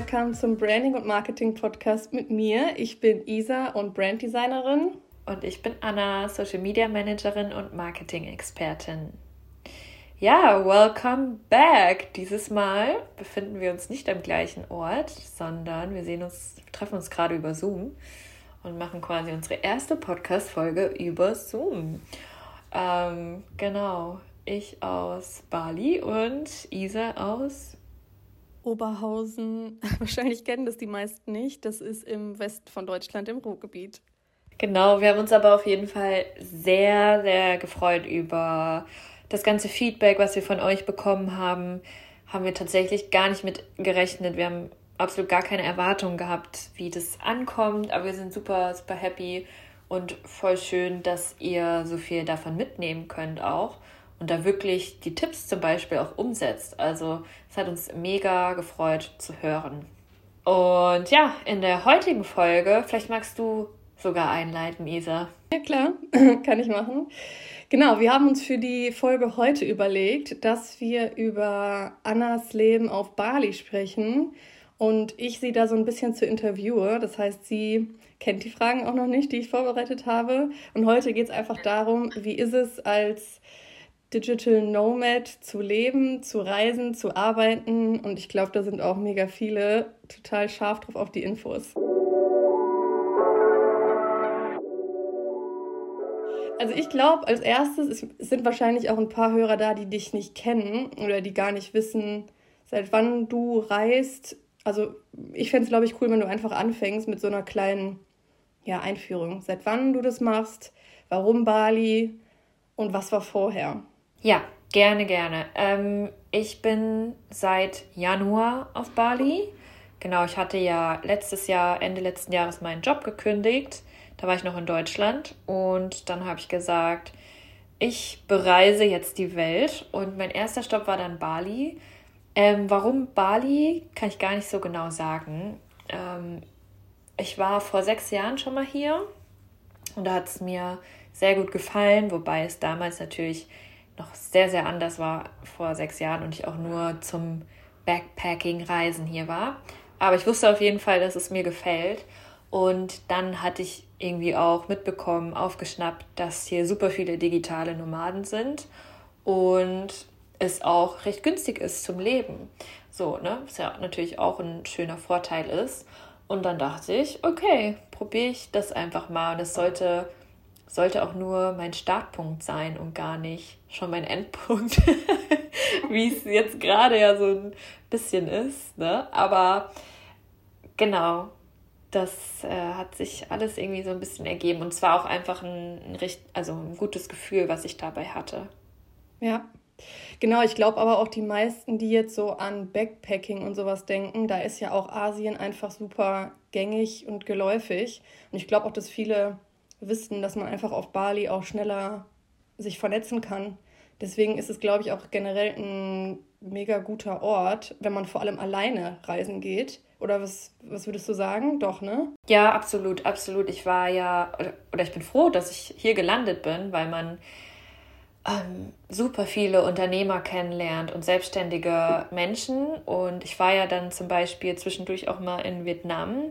welcome zum Branding und Marketing Podcast mit mir. Ich bin Isa und Branddesignerin. Und ich bin Anna, Social Media Managerin und Marketing Expertin. Ja, welcome back. Dieses Mal befinden wir uns nicht am gleichen Ort, sondern wir sehen uns, treffen uns gerade über Zoom und machen quasi unsere erste Podcast-Folge über Zoom. Ähm, genau, ich aus Bali und Isa aus Oberhausen. Wahrscheinlich kennen das die meisten nicht. Das ist im Westen von Deutschland, im Ruhrgebiet. Genau, wir haben uns aber auf jeden Fall sehr, sehr gefreut über das ganze Feedback, was wir von euch bekommen haben. Haben wir tatsächlich gar nicht mit gerechnet. Wir haben absolut gar keine Erwartungen gehabt, wie das ankommt, aber wir sind super, super happy und voll schön, dass ihr so viel davon mitnehmen könnt auch und da wirklich die Tipps zum Beispiel auch umsetzt. Also es hat uns mega gefreut zu hören. Und ja, in der heutigen Folge, vielleicht magst du sogar einleiten, Isa. Ja, klar, kann ich machen. Genau, wir haben uns für die Folge heute überlegt, dass wir über Annas Leben auf Bali sprechen und ich sie da so ein bisschen zu interviewe. Das heißt, sie kennt die Fragen auch noch nicht, die ich vorbereitet habe. Und heute geht es einfach darum, wie ist es als Digital Nomad zu leben, zu reisen, zu arbeiten. Und ich glaube, da sind auch mega viele total scharf drauf auf die Infos. Also ich glaube, als erstes es sind wahrscheinlich auch ein paar Hörer da, die dich nicht kennen oder die gar nicht wissen, seit wann du reist. Also ich fände es, glaube ich, cool, wenn du einfach anfängst mit so einer kleinen ja, Einführung. Seit wann du das machst, warum Bali und was war vorher. Ja, gerne, gerne. Ähm, ich bin seit Januar auf Bali. Genau, ich hatte ja letztes Jahr, Ende letzten Jahres meinen Job gekündigt. Da war ich noch in Deutschland und dann habe ich gesagt, ich bereise jetzt die Welt und mein erster Stopp war dann Bali. Ähm, warum Bali, kann ich gar nicht so genau sagen. Ähm, ich war vor sechs Jahren schon mal hier und da hat es mir sehr gut gefallen, wobei es damals natürlich noch sehr, sehr anders war vor sechs Jahren und ich auch nur zum Backpacking-Reisen hier war. Aber ich wusste auf jeden Fall, dass es mir gefällt. Und dann hatte ich irgendwie auch mitbekommen, aufgeschnappt, dass hier super viele digitale Nomaden sind und es auch recht günstig ist zum Leben. So, ne? Was ja natürlich auch ein schöner Vorteil ist. Und dann dachte ich, okay, probiere ich das einfach mal. Und es sollte sollte auch nur mein Startpunkt sein und gar nicht schon mein Endpunkt, wie es jetzt gerade ja so ein bisschen ist. Ne? Aber genau, das äh, hat sich alles irgendwie so ein bisschen ergeben und zwar auch einfach ein, ein, also ein gutes Gefühl, was ich dabei hatte. Ja, Genau, ich glaube aber auch die meisten, die jetzt so an Backpacking und sowas denken, da ist ja auch Asien einfach super gängig und geläufig. Und ich glaube auch, dass viele wissen, dass man einfach auf Bali auch schneller sich vernetzen kann. Deswegen ist es, glaube ich, auch generell ein mega guter Ort, wenn man vor allem alleine reisen geht. Oder was, was würdest du sagen? Doch, ne? Ja, absolut, absolut. Ich war ja, oder ich bin froh, dass ich hier gelandet bin, weil man ähm, super viele Unternehmer kennenlernt und selbstständige Menschen. Und ich war ja dann zum Beispiel zwischendurch auch mal in Vietnam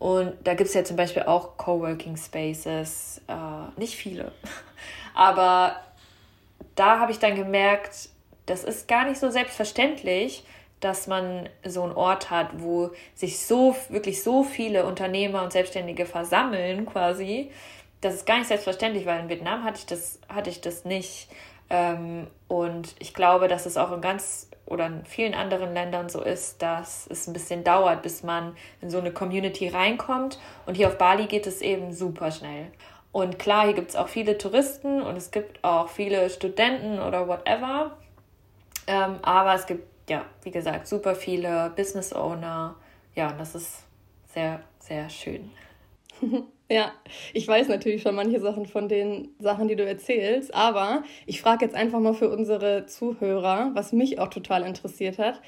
und da gibt es ja zum Beispiel auch Coworking Spaces, äh, nicht viele. Aber da habe ich dann gemerkt, das ist gar nicht so selbstverständlich, dass man so einen Ort hat, wo sich so wirklich so viele Unternehmer und Selbstständige versammeln, quasi. Das ist gar nicht selbstverständlich, weil in Vietnam hatte ich das, hatte ich das nicht. Ähm, und ich glaube, dass es auch in ganz oder in vielen anderen Ländern so ist, dass es ein bisschen dauert, bis man in so eine Community reinkommt. Und hier auf Bali geht es eben super schnell. Und klar, hier gibt es auch viele Touristen und es gibt auch viele Studenten oder whatever. Ähm, aber es gibt, ja, wie gesagt, super viele Business Owner. Ja, das ist sehr, sehr schön. Ja, ich weiß natürlich schon manche Sachen von den Sachen, die du erzählst, aber ich frage jetzt einfach mal für unsere Zuhörer, was mich auch total interessiert hat.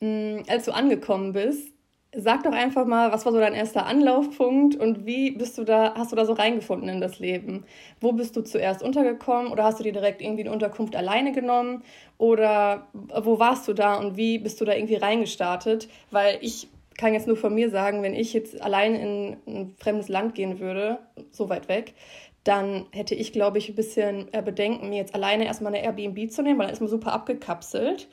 Mm, als du angekommen bist, sag doch einfach mal, was war so dein erster Anlaufpunkt und wie bist du da, hast du da so reingefunden in das Leben? Wo bist du zuerst untergekommen oder hast du dir direkt irgendwie eine Unterkunft alleine genommen oder wo warst du da und wie bist du da irgendwie reingestartet? Weil ich kann jetzt nur von mir sagen, wenn ich jetzt allein in ein fremdes Land gehen würde, so weit weg, dann hätte ich, glaube ich, ein bisschen Bedenken, mir jetzt alleine erstmal eine Airbnb zu nehmen, weil dann ist man super abgekapselt.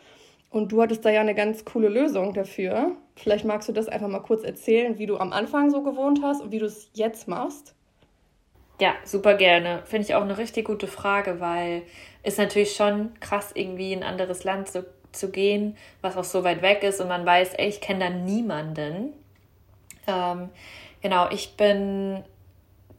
Und du hattest da ja eine ganz coole Lösung dafür. Vielleicht magst du das einfach mal kurz erzählen, wie du am Anfang so gewohnt hast und wie du es jetzt machst. Ja, super gerne. Finde ich auch eine richtig gute Frage, weil es natürlich schon krass, irgendwie in ein anderes Land zu, zu gehen, was auch so weit weg ist und man weiß, ey, ich kenne da niemanden. Ähm, genau, ich bin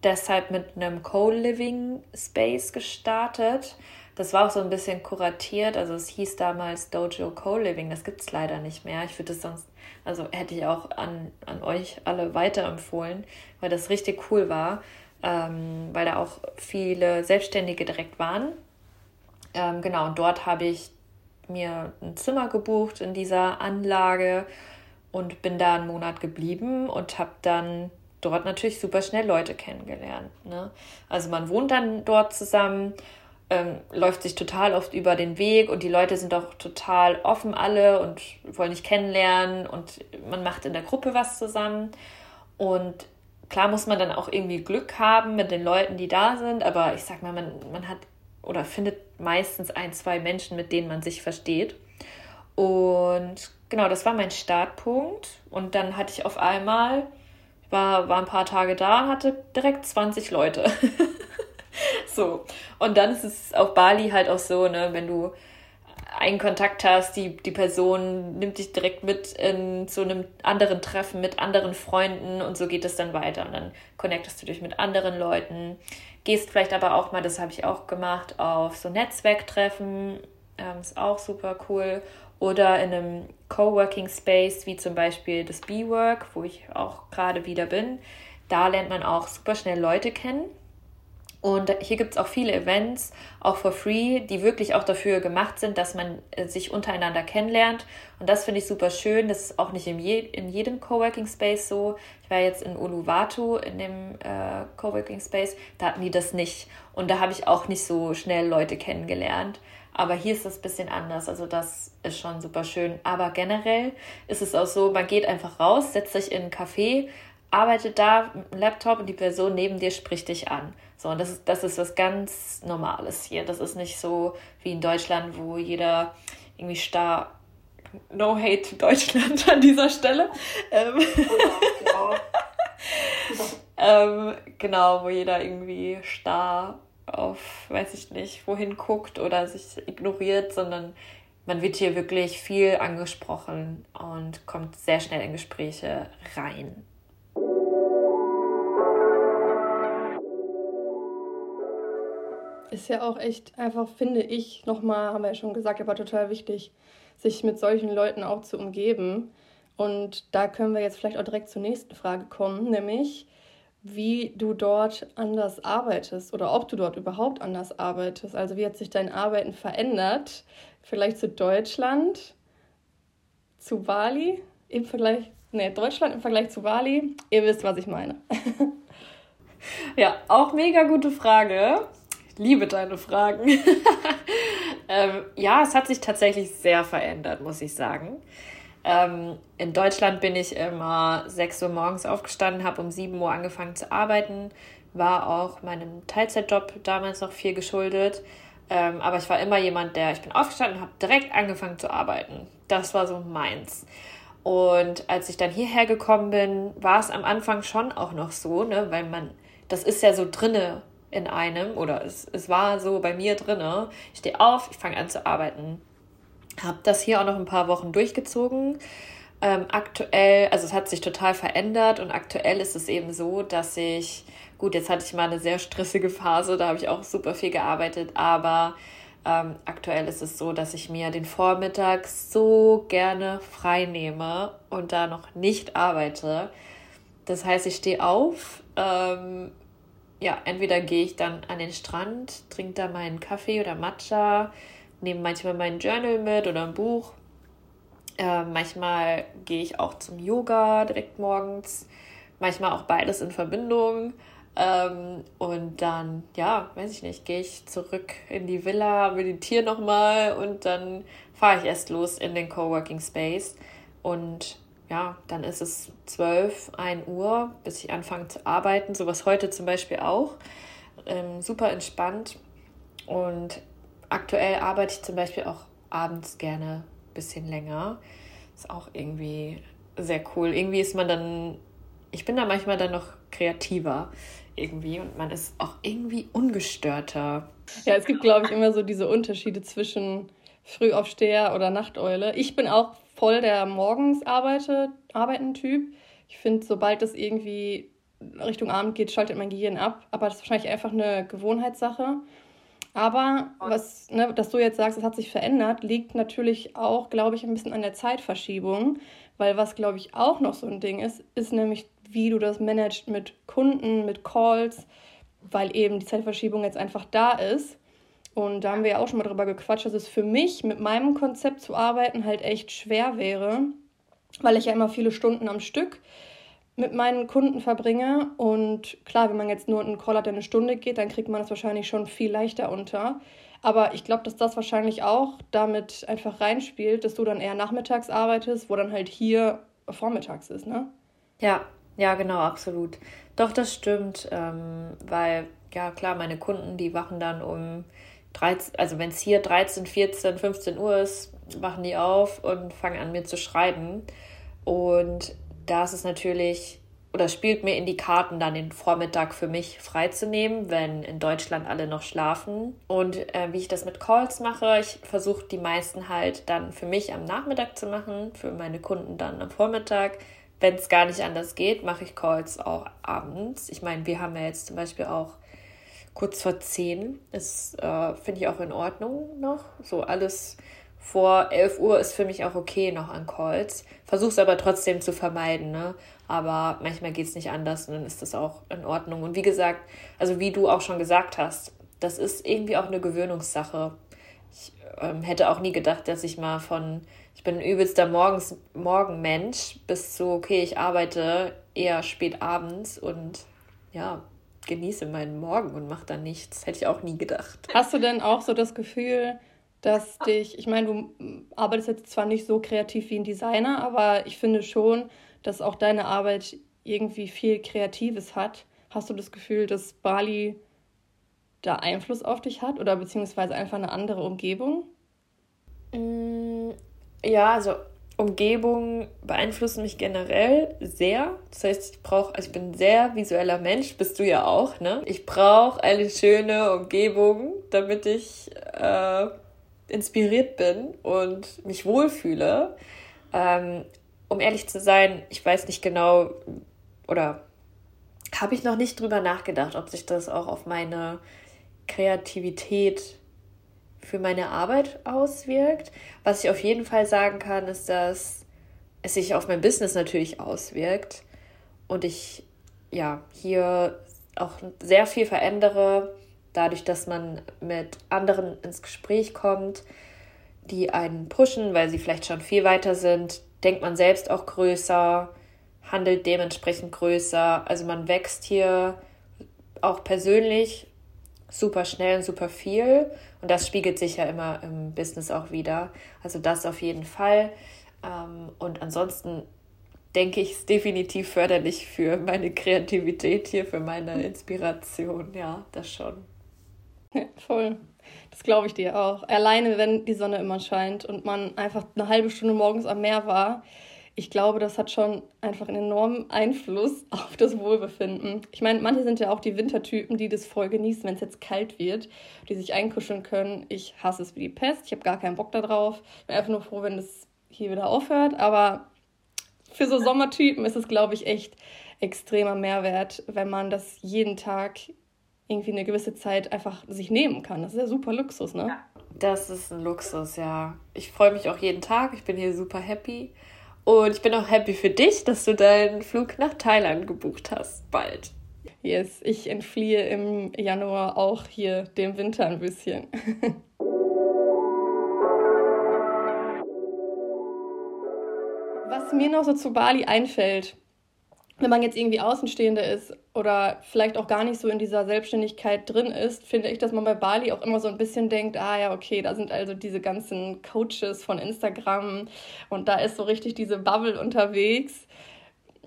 deshalb mit einem Co-Living Space gestartet. Das war auch so ein bisschen kuratiert. Also es hieß damals Dojo Co-Living. Das gibt es leider nicht mehr. Ich würde es sonst, also hätte ich auch an, an euch alle weiterempfohlen, weil das richtig cool war, ähm, weil da auch viele Selbstständige direkt waren. Ähm, genau, und dort habe ich mir ein Zimmer gebucht in dieser Anlage und bin da einen Monat geblieben und habe dann dort natürlich super schnell Leute kennengelernt. Ne? Also man wohnt dann dort zusammen, ähm, läuft sich total oft über den Weg und die Leute sind auch total offen alle und wollen dich kennenlernen und man macht in der Gruppe was zusammen. Und klar muss man dann auch irgendwie Glück haben mit den Leuten, die da sind, aber ich sag mal, man, man hat oder findet meistens ein, zwei Menschen, mit denen man sich versteht. Und genau, das war mein Startpunkt. Und dann hatte ich auf einmal war, war ein paar Tage da hatte direkt 20 Leute. so. Und dann ist es auf Bali halt auch so, ne, wenn du einen Kontakt hast, die, die Person nimmt dich direkt mit in zu einem anderen Treffen mit anderen Freunden und so geht es dann weiter. Und dann connectest du dich mit anderen Leuten, gehst vielleicht aber auch mal, das habe ich auch gemacht, auf so Netzwerktreffen, ähm, ist auch super cool oder in einem Coworking Space wie zum Beispiel das B-Work, wo ich auch gerade wieder bin. Da lernt man auch super schnell Leute kennen. Und hier gibt es auch viele Events, auch for free, die wirklich auch dafür gemacht sind, dass man äh, sich untereinander kennenlernt. Und das finde ich super schön. Das ist auch nicht in, je in jedem Coworking Space so. Ich war jetzt in Uluwatu in dem äh, Coworking Space, da hatten die das nicht. Und da habe ich auch nicht so schnell Leute kennengelernt. Aber hier ist das ein bisschen anders. Also das ist schon super schön. Aber generell ist es auch so, man geht einfach raus, setzt sich in einen Café, arbeitet da mit einem Laptop und die Person neben dir spricht dich an. So, und das ist, das ist was ganz Normales hier. Das ist nicht so wie in Deutschland, wo jeder irgendwie starr. No hate to Deutschland an dieser Stelle. Ähm, ähm, genau, wo jeder irgendwie starr auf, weiß ich nicht, wohin guckt oder sich ignoriert, sondern man wird hier wirklich viel angesprochen und kommt sehr schnell in Gespräche rein. Ist ja auch echt einfach, finde ich, nochmal, haben wir ja schon gesagt, aber total wichtig, sich mit solchen Leuten auch zu umgeben. Und da können wir jetzt vielleicht auch direkt zur nächsten Frage kommen, nämlich wie du dort anders arbeitest oder ob du dort überhaupt anders arbeitest. Also wie hat sich dein Arbeiten verändert? Vielleicht zu Deutschland, zu Bali im Vergleich, nee, Deutschland im Vergleich zu Bali. Ihr wisst, was ich meine. ja, auch mega gute Frage. Liebe deine Fragen. ähm, ja, es hat sich tatsächlich sehr verändert, muss ich sagen. Ähm, in Deutschland bin ich immer 6 Uhr morgens aufgestanden, habe um 7 Uhr angefangen zu arbeiten, war auch meinem Teilzeitjob damals noch viel geschuldet. Ähm, aber ich war immer jemand, der, ich bin aufgestanden habe direkt angefangen zu arbeiten. Das war so meins. Und als ich dann hierher gekommen bin, war es am Anfang schon auch noch so, ne, weil man, das ist ja so drinne in einem, oder es, es war so bei mir drinne. Ich stehe auf, ich fange an zu arbeiten habe das hier auch noch ein paar Wochen durchgezogen. Ähm, aktuell, also es hat sich total verändert und aktuell ist es eben so, dass ich, gut, jetzt hatte ich mal eine sehr stressige Phase, da habe ich auch super viel gearbeitet, aber ähm, aktuell ist es so, dass ich mir den Vormittag so gerne frei nehme und da noch nicht arbeite. Das heißt, ich stehe auf, ähm, ja, entweder gehe ich dann an den Strand, trinke da meinen Kaffee oder Matcha, nehme manchmal mein Journal mit oder ein Buch. Äh, manchmal gehe ich auch zum Yoga direkt morgens. Manchmal auch beides in Verbindung. Ähm, und dann, ja, weiß ich nicht, gehe ich zurück in die Villa, meditiere nochmal und dann fahre ich erst los in den Coworking Space. Und ja, dann ist es 12, 1 Uhr, bis ich anfange zu arbeiten. Sowas heute zum Beispiel auch. Ähm, super entspannt. Und aktuell arbeite ich zum Beispiel auch abends gerne ein bisschen länger. Ist auch irgendwie sehr cool. Irgendwie ist man dann, ich bin da manchmal dann noch kreativer irgendwie und man ist auch irgendwie ungestörter. Ja, es gibt, glaube ich, immer so diese Unterschiede zwischen Frühaufsteher oder Nachteule. Ich bin auch voll der morgens arbeite, arbeiten Typ. Ich finde, sobald es irgendwie Richtung Abend geht, schaltet mein Gehirn ab. Aber das ist wahrscheinlich einfach eine Gewohnheitssache. Aber was, ne, dass du jetzt sagst, es hat sich verändert, liegt natürlich auch, glaube ich, ein bisschen an der Zeitverschiebung. Weil was, glaube ich, auch noch so ein Ding ist, ist nämlich, wie du das managst mit Kunden, mit Calls, weil eben die Zeitverschiebung jetzt einfach da ist. Und da haben wir ja auch schon mal drüber gequatscht, dass es für mich mit meinem Konzept zu arbeiten halt echt schwer wäre, weil ich ja immer viele Stunden am Stück mit meinen Kunden verbringe. Und klar, wenn man jetzt nur einen Call hat, der eine Stunde geht, dann kriegt man das wahrscheinlich schon viel leichter unter. Aber ich glaube, dass das wahrscheinlich auch damit einfach reinspielt, dass du dann eher nachmittags arbeitest, wo dann halt hier vormittags ist, ne? Ja, ja, genau, absolut. Doch, das stimmt, ähm, weil, ja, klar, meine Kunden, die wachen dann um 13, also wenn es hier 13, 14, 15 Uhr ist, wachen die auf und fangen an mir zu schreiben. Und da ist natürlich, oder spielt mir in die Karten, dann den Vormittag für mich freizunehmen, wenn in Deutschland alle noch schlafen. Und äh, wie ich das mit Calls mache, ich versuche die meisten halt dann für mich am Nachmittag zu machen, für meine Kunden dann am Vormittag. Wenn es gar nicht anders geht, mache ich Calls auch abends. Ich meine, wir haben ja jetzt zum Beispiel auch kurz vor zehn. Ist, äh, finde ich auch in Ordnung noch. So alles vor 11 Uhr ist für mich auch okay noch an Calls. Versuch's aber trotzdem zu vermeiden, ne? Aber manchmal geht es nicht anders und dann ist das auch in Ordnung. Und wie gesagt, also wie du auch schon gesagt hast, das ist irgendwie auch eine Gewöhnungssache. Ich ähm, hätte auch nie gedacht, dass ich mal von, ich bin ein übelster Morgens, Morgenmensch, bis zu, okay, ich arbeite eher spät abends und ja, genieße meinen Morgen und mache dann nichts. Hätte ich auch nie gedacht. Hast du denn auch so das Gefühl, dass dich, ich meine, du arbeitest jetzt zwar nicht so kreativ wie ein Designer, aber ich finde schon, dass auch deine Arbeit irgendwie viel Kreatives hat. Hast du das Gefühl, dass Bali da Einfluss auf dich hat oder beziehungsweise einfach eine andere Umgebung? Mm, ja, also Umgebung beeinflussen mich generell sehr. Das heißt, ich brauche, also ich bin ein sehr visueller Mensch, bist du ja auch, ne? Ich brauche eine schöne Umgebung, damit ich äh, inspiriert bin und mich wohlfühle. Ähm, um ehrlich zu sein, ich weiß nicht genau oder habe ich noch nicht drüber nachgedacht, ob sich das auch auf meine Kreativität für meine Arbeit auswirkt. Was ich auf jeden Fall sagen kann, ist, dass es sich auf mein Business natürlich auswirkt und ich ja hier auch sehr viel verändere, dadurch, dass man mit anderen ins Gespräch kommt, die einen pushen, weil sie vielleicht schon viel weiter sind, denkt man selbst auch größer, handelt dementsprechend größer. Also man wächst hier auch persönlich super schnell und super viel. Und das spiegelt sich ja immer im Business auch wieder. Also das auf jeden Fall. Ähm, und ansonsten denke ich, ist definitiv förderlich für meine Kreativität hier, für meine Inspiration. Ja, das schon. Voll. Das glaube ich dir auch. Alleine, wenn die Sonne immer scheint und man einfach eine halbe Stunde morgens am Meer war, ich glaube, das hat schon einfach einen enormen Einfluss auf das Wohlbefinden. Ich meine, manche sind ja auch die Wintertypen, die das voll genießen, wenn es jetzt kalt wird, die sich einkuscheln können. Ich hasse es wie die Pest. Ich habe gar keinen Bock darauf. Ich bin einfach nur froh, wenn das hier wieder aufhört. Aber für so Sommertypen ist es, glaube ich, echt extremer Mehrwert, wenn man das jeden Tag irgendwie eine gewisse Zeit einfach sich nehmen kann. Das ist ja super Luxus, ne? Das ist ein Luxus, ja. Ich freue mich auch jeden Tag. Ich bin hier super happy. Und ich bin auch happy für dich, dass du deinen Flug nach Thailand gebucht hast. Bald. Yes, ich entfliehe im Januar auch hier dem Winter ein bisschen. Was mir noch so zu Bali einfällt, wenn man jetzt irgendwie Außenstehende ist oder vielleicht auch gar nicht so in dieser Selbstständigkeit drin ist, finde ich, dass man bei Bali auch immer so ein bisschen denkt, ah ja, okay, da sind also diese ganzen Coaches von Instagram und da ist so richtig diese Bubble unterwegs.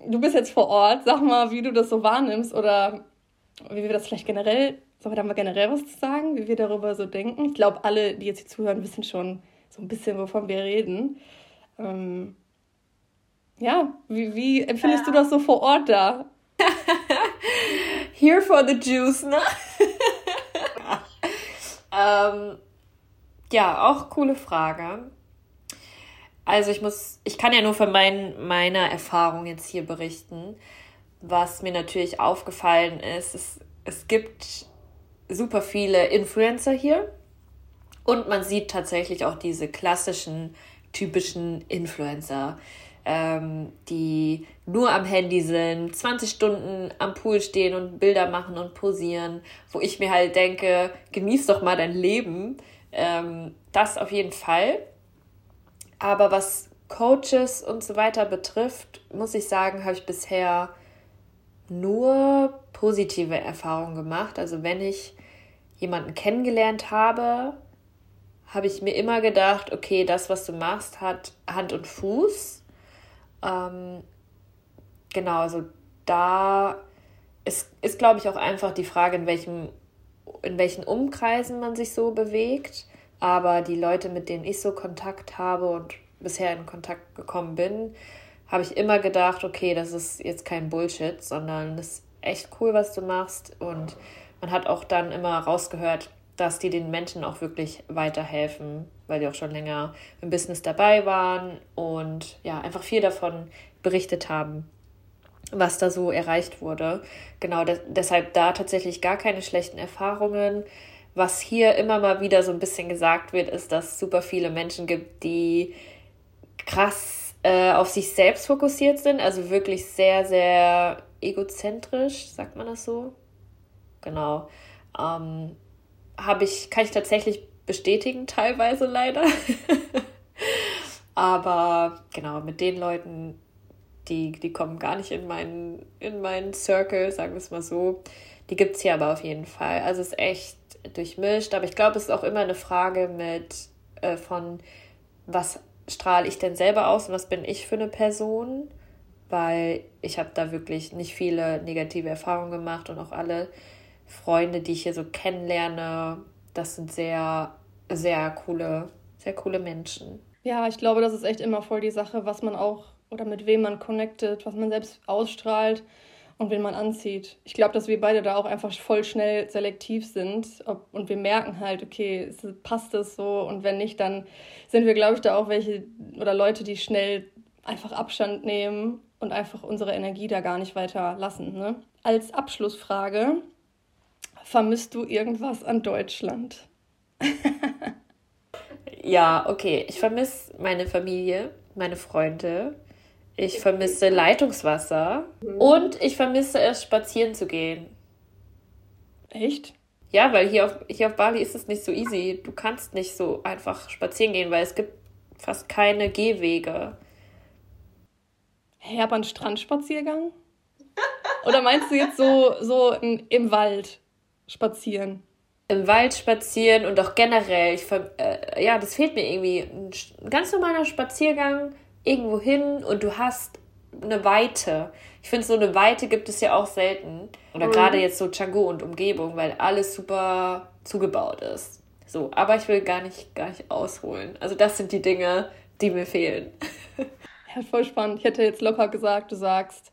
Du bist jetzt vor Ort, sag mal, wie du das so wahrnimmst oder wie wir das vielleicht generell, sollen wir da mal generell was zu sagen, wie wir darüber so denken? Ich glaube, alle, die jetzt hier zuhören, wissen schon so ein bisschen, wovon wir reden. Ähm, ja, wie, wie empfindest ja. du das so vor Ort da? Here for the juice, ne? ähm, ja, auch coole Frage. Also ich muss, ich kann ja nur von mein, meiner Erfahrung jetzt hier berichten. Was mir natürlich aufgefallen ist, es, es gibt super viele Influencer hier und man sieht tatsächlich auch diese klassischen, typischen Influencer ähm, die nur am Handy sind, 20 Stunden am Pool stehen und Bilder machen und posieren, wo ich mir halt denke, genieß doch mal dein Leben. Ähm, das auf jeden Fall. Aber was Coaches und so weiter betrifft, muss ich sagen, habe ich bisher nur positive Erfahrungen gemacht. Also wenn ich jemanden kennengelernt habe, habe ich mir immer gedacht, okay, das, was du machst, hat Hand und Fuß. Ähm, genau, also da ist, ist glaube ich, auch einfach die Frage, in welchem, in welchen Umkreisen man sich so bewegt. Aber die Leute, mit denen ich so Kontakt habe und bisher in Kontakt gekommen bin, habe ich immer gedacht, okay, das ist jetzt kein Bullshit, sondern das ist echt cool, was du machst. Und man hat auch dann immer rausgehört, dass die den Menschen auch wirklich weiterhelfen, weil die auch schon länger im Business dabei waren und ja, einfach viel davon berichtet haben, was da so erreicht wurde. Genau, de deshalb da tatsächlich gar keine schlechten Erfahrungen. Was hier immer mal wieder so ein bisschen gesagt wird, ist, dass es super viele Menschen gibt, die krass äh, auf sich selbst fokussiert sind, also wirklich sehr, sehr egozentrisch, sagt man das so? Genau. Ähm, habe ich, kann ich tatsächlich bestätigen, teilweise leider. Aber genau, mit den Leuten, die, die kommen gar nicht in meinen, in meinen Circle, sagen wir es mal so. Die gibt es hier aber auf jeden Fall. Also es ist echt durchmischt, aber ich glaube, es ist auch immer eine Frage mit äh, von, was strahle ich denn selber aus und was bin ich für eine Person? Weil ich habe da wirklich nicht viele negative Erfahrungen gemacht und auch alle Freunde, die ich hier so kennenlerne, das sind sehr, sehr coole, sehr coole Menschen. Ja, ich glaube, das ist echt immer voll die Sache, was man auch oder mit wem man connectet, was man selbst ausstrahlt und wen man anzieht. Ich glaube, dass wir beide da auch einfach voll schnell selektiv sind ob, und wir merken halt, okay, passt es so und wenn nicht, dann sind wir, glaube ich, da auch welche oder Leute, die schnell einfach Abstand nehmen und einfach unsere Energie da gar nicht weiter lassen. Ne? Als Abschlussfrage, Vermisst du irgendwas an Deutschland? ja, okay. Ich vermisse meine Familie, meine Freunde. Ich vermisse Leitungswasser. Mhm. Und ich vermisse es, spazieren zu gehen. Echt? Ja, weil hier auf, hier auf Bali ist es nicht so easy. Du kannst nicht so einfach spazieren gehen, weil es gibt fast keine Gehwege. Aber ein Strandspaziergang? Oder meinst du jetzt so, so im Wald? Spazieren. Im Wald spazieren und auch generell, ich, äh, ja, das fehlt mir irgendwie. Ein ganz normaler Spaziergang irgendwo hin und du hast eine Weite. Ich finde, so eine Weite gibt es ja auch selten. Oder mhm. gerade jetzt so Canggu und Umgebung, weil alles super zugebaut ist. So, aber ich will gar nicht, gar nicht ausholen. Also das sind die Dinge, die mir fehlen. Ja, voll spannend. Ich hätte jetzt locker gesagt, du sagst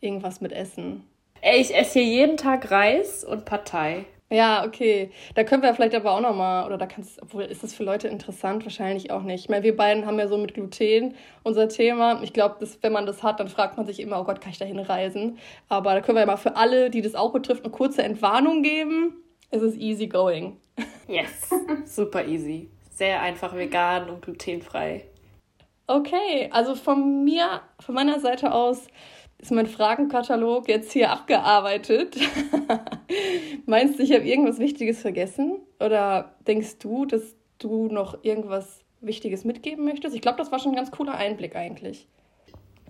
irgendwas mit Essen. Ey, ich esse hier jeden Tag Reis und Partei. Ja, okay. Da können wir vielleicht aber auch nochmal, oder da kannst obwohl ist das für Leute interessant? Wahrscheinlich auch nicht. Ich meine, wir beiden haben ja so mit Gluten unser Thema. Ich glaube, wenn man das hat, dann fragt man sich immer, oh Gott, kann ich da hinreisen? Aber da können wir ja mal für alle, die das auch betrifft, eine kurze Entwarnung geben. Es ist easy going. Yes, super easy. Sehr einfach vegan und glutenfrei. Okay, also von mir, von meiner Seite aus ist mein Fragenkatalog jetzt hier abgearbeitet. Meinst du, ich habe irgendwas Wichtiges vergessen? Oder denkst du, dass du noch irgendwas Wichtiges mitgeben möchtest? Ich glaube, das war schon ein ganz cooler Einblick eigentlich.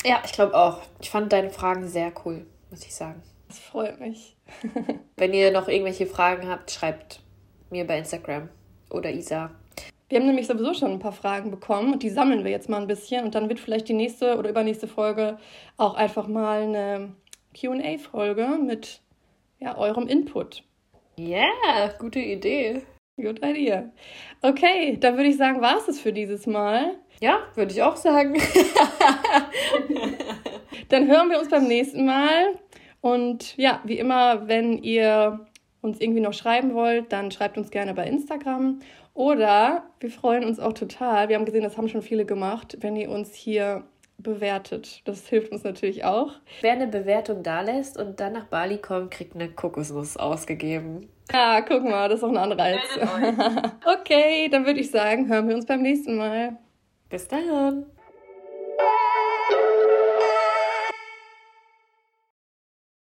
Ja, ich glaube auch. Ich fand deine Fragen sehr cool, muss ich sagen. Das freut mich. Wenn ihr noch irgendwelche Fragen habt, schreibt mir bei Instagram oder Isa. Wir haben nämlich sowieso schon ein paar Fragen bekommen und die sammeln wir jetzt mal ein bisschen und dann wird vielleicht die nächste oder übernächste Folge auch einfach mal eine QA-Folge mit ja, eurem Input. Ja, yeah, gute Idee. Good idea. Okay, dann würde ich sagen, war es es für dieses Mal. Ja, würde ich auch sagen. dann hören wir uns beim nächsten Mal. Und ja, wie immer, wenn ihr uns irgendwie noch schreiben wollt, dann schreibt uns gerne bei Instagram. Oder wir freuen uns auch total. Wir haben gesehen, das haben schon viele gemacht, wenn ihr uns hier bewertet. Das hilft uns natürlich auch. Wer eine Bewertung da lässt und dann nach Bali kommt, kriegt eine Kokosnuss ausgegeben. Ja, guck mal, das ist auch ein Anreiz. okay, dann würde ich sagen, hören wir uns beim nächsten Mal. Bis dann.